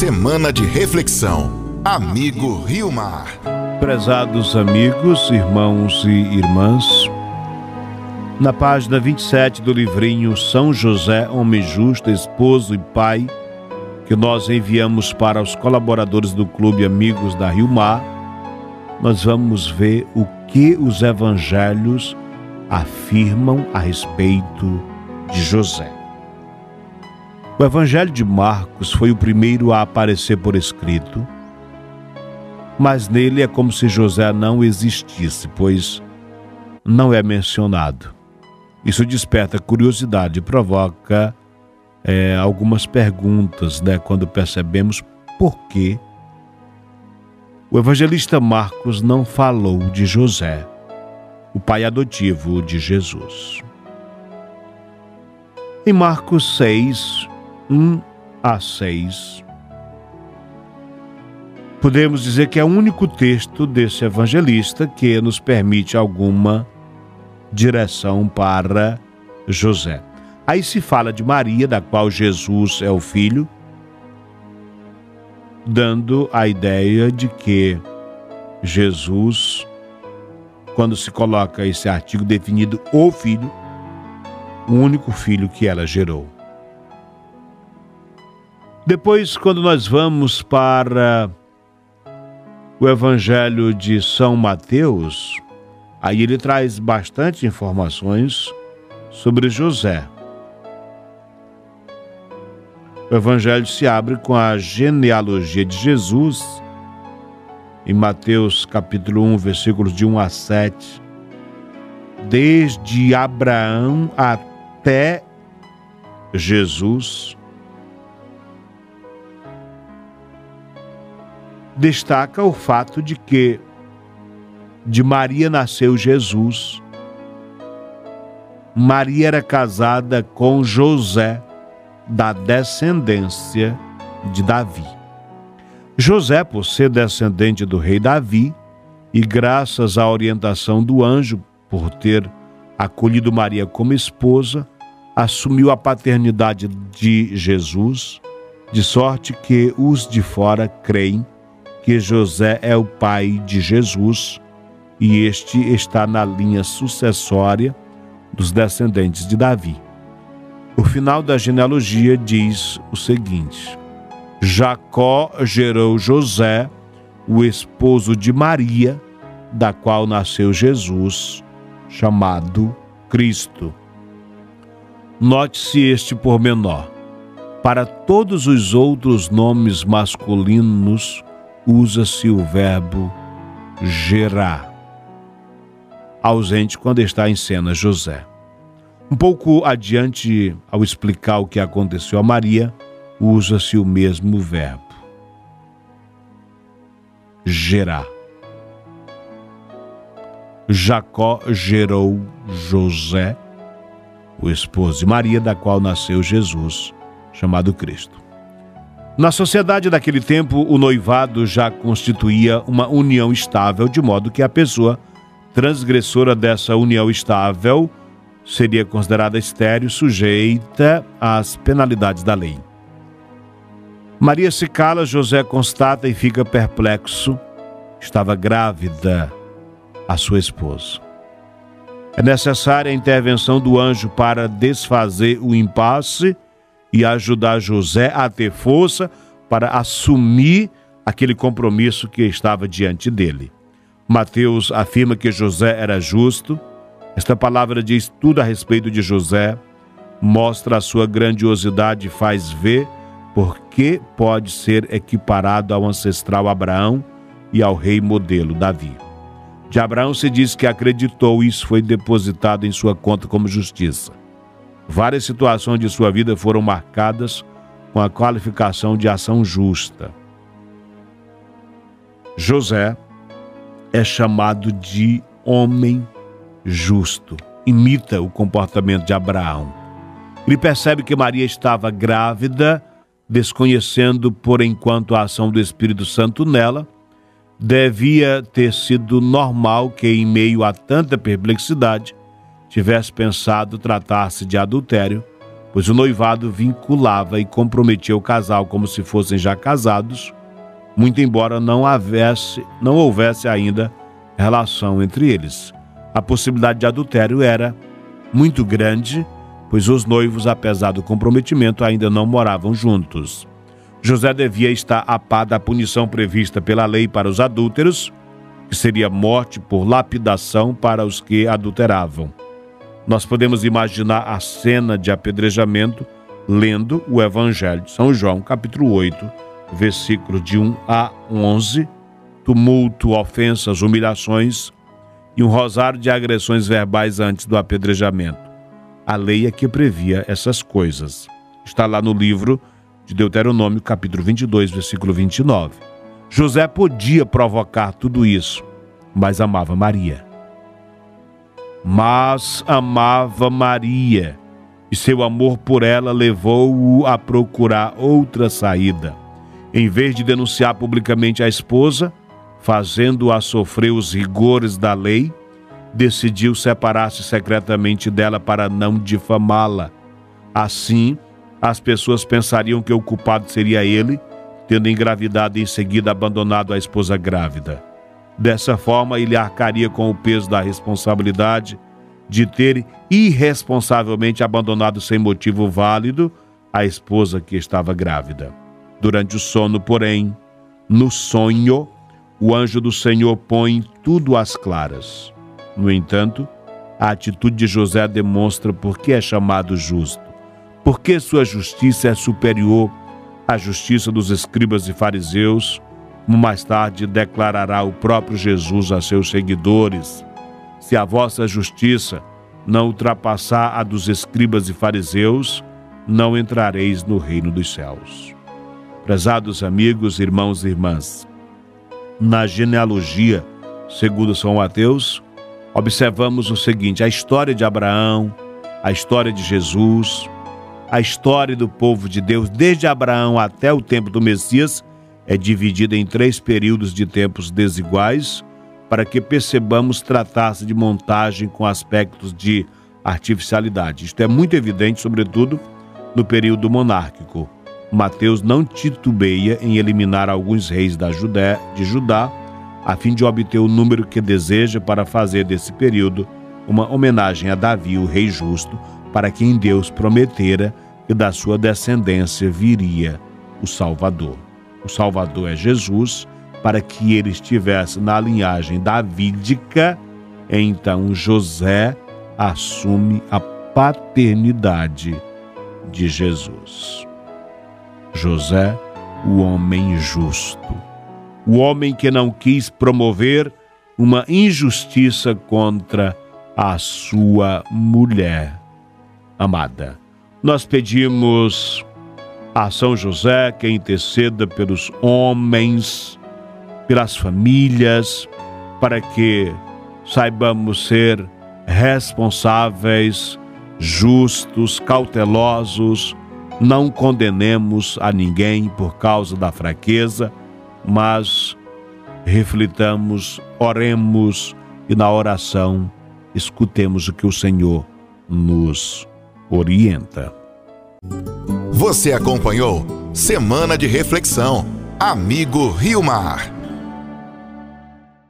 Semana de reflexão. Amigo Rio Mar. Prezados amigos, irmãos e irmãs, na página 27 do livrinho São José, Homem Justo, Esposo e Pai, que nós enviamos para os colaboradores do Clube Amigos da Rio Mar, nós vamos ver o que os evangelhos afirmam a respeito de José. O Evangelho de Marcos foi o primeiro a aparecer por escrito, mas nele é como se José não existisse, pois não é mencionado. Isso desperta curiosidade e provoca é, algumas perguntas, né, quando percebemos por que o evangelista Marcos não falou de José, o pai adotivo de Jesus. Em Marcos 6, 1 a 6, podemos dizer que é o único texto desse evangelista que nos permite alguma direção para José. Aí se fala de Maria, da qual Jesus é o filho, dando a ideia de que Jesus, quando se coloca esse artigo definido o filho, o único filho que ela gerou. Depois, quando nós vamos para o Evangelho de São Mateus, aí ele traz bastante informações sobre José. O Evangelho se abre com a genealogia de Jesus, em Mateus capítulo 1, versículos de 1 a 7, desde Abraão até Jesus, destaca o fato de que de Maria nasceu Jesus. Maria era casada com José, da descendência de Davi. José, por ser descendente do rei Davi, e graças à orientação do anjo, por ter acolhido Maria como esposa, assumiu a paternidade de Jesus, de sorte que os de fora creem que José é o pai de Jesus e este está na linha sucessória dos descendentes de Davi. O final da genealogia diz o seguinte: Jacó gerou José, o esposo de Maria, da qual nasceu Jesus, chamado Cristo. Note-se este pormenor. Para todos os outros nomes masculinos, usa-se o verbo gerar, ausente quando está em cena José. Um pouco adiante, ao explicar o que aconteceu a Maria, usa-se o mesmo verbo. Gerar. Jacó gerou José, o esposo de Maria, da qual nasceu Jesus, chamado Cristo. Na sociedade daquele tempo, o noivado já constituía uma união estável, de modo que a pessoa transgressora dessa união estável seria considerada estéril, sujeita às penalidades da lei. Maria se cala, José constata e fica perplexo. Estava grávida a sua esposa. É necessária a intervenção do anjo para desfazer o impasse e ajudar José a ter força para assumir aquele compromisso que estava diante dele. Mateus afirma que José era justo, esta palavra diz tudo a respeito de José, mostra a sua grandiosidade e faz ver por que pode ser equiparado ao ancestral Abraão e ao rei modelo Davi. De Abraão se diz que acreditou e isso foi depositado em sua conta como justiça. Várias situações de sua vida foram marcadas com a qualificação de ação justa. José é chamado de homem justo. Imita o comportamento de Abraão. Ele percebe que Maria estava grávida, desconhecendo por enquanto a ação do Espírito Santo nela. Devia ter sido normal que, em meio a tanta perplexidade, tivesse pensado tratar-se de adultério, pois o noivado vinculava e comprometia o casal como se fossem já casados, muito embora não houvesse, não houvesse ainda relação entre eles. A possibilidade de adultério era muito grande, pois os noivos, apesar do comprometimento, ainda não moravam juntos. José devia estar a par da punição prevista pela lei para os adúlteros, que seria morte por lapidação para os que adulteravam. Nós podemos imaginar a cena de apedrejamento lendo o Evangelho de São João, capítulo 8, versículos de 1 a 11, tumulto, ofensas, humilhações e um rosário de agressões verbais antes do apedrejamento. A lei é que previa essas coisas. Está lá no livro de Deuteronômio, capítulo 22, versículo 29. José podia provocar tudo isso, mas amava Maria mas amava Maria, e seu amor por ela levou-o a procurar outra saída. Em vez de denunciar publicamente a esposa, fazendo-a sofrer os rigores da lei, decidiu separar-se secretamente dela para não difamá-la. Assim, as pessoas pensariam que o culpado seria ele, tendo engravidado e em seguida abandonado a esposa grávida. Dessa forma, ele arcaria com o peso da responsabilidade de ter irresponsavelmente abandonado sem motivo válido a esposa que estava grávida. Durante o sono, porém, no sonho, o anjo do Senhor põe tudo às claras. No entanto, a atitude de José demonstra por que é chamado justo, porque sua justiça é superior à justiça dos escribas e fariseus como mais tarde declarará o próprio Jesus a seus seguidores: Se a vossa justiça não ultrapassar a dos escribas e fariseus, não entrareis no reino dos céus. Prezados amigos, irmãos e irmãs, na genealogia, segundo São Mateus, observamos o seguinte: a história de Abraão, a história de Jesus, a história do povo de Deus, desde Abraão até o tempo do Messias, é dividida em três períodos de tempos desiguais para que percebamos tratar-se de montagem com aspectos de artificialidade. Isto é muito evidente, sobretudo, no período monárquico. Mateus não titubeia em eliminar alguns reis da Judé, de Judá, a fim de obter o número que deseja para fazer desse período uma homenagem a Davi, o rei justo, para quem Deus prometera que da sua descendência viria o Salvador o Salvador é Jesus, para que ele estivesse na linhagem davídica, então José assume a paternidade de Jesus. José, o homem justo, o homem que não quis promover uma injustiça contra a sua mulher amada. Nós pedimos a São José que interceda pelos homens, pelas famílias, para que saibamos ser responsáveis, justos, cautelosos, não condenemos a ninguém por causa da fraqueza, mas reflitamos, oremos e na oração escutemos o que o Senhor nos orienta. Você acompanhou Semana de Reflexão. Amigo Rio Mar.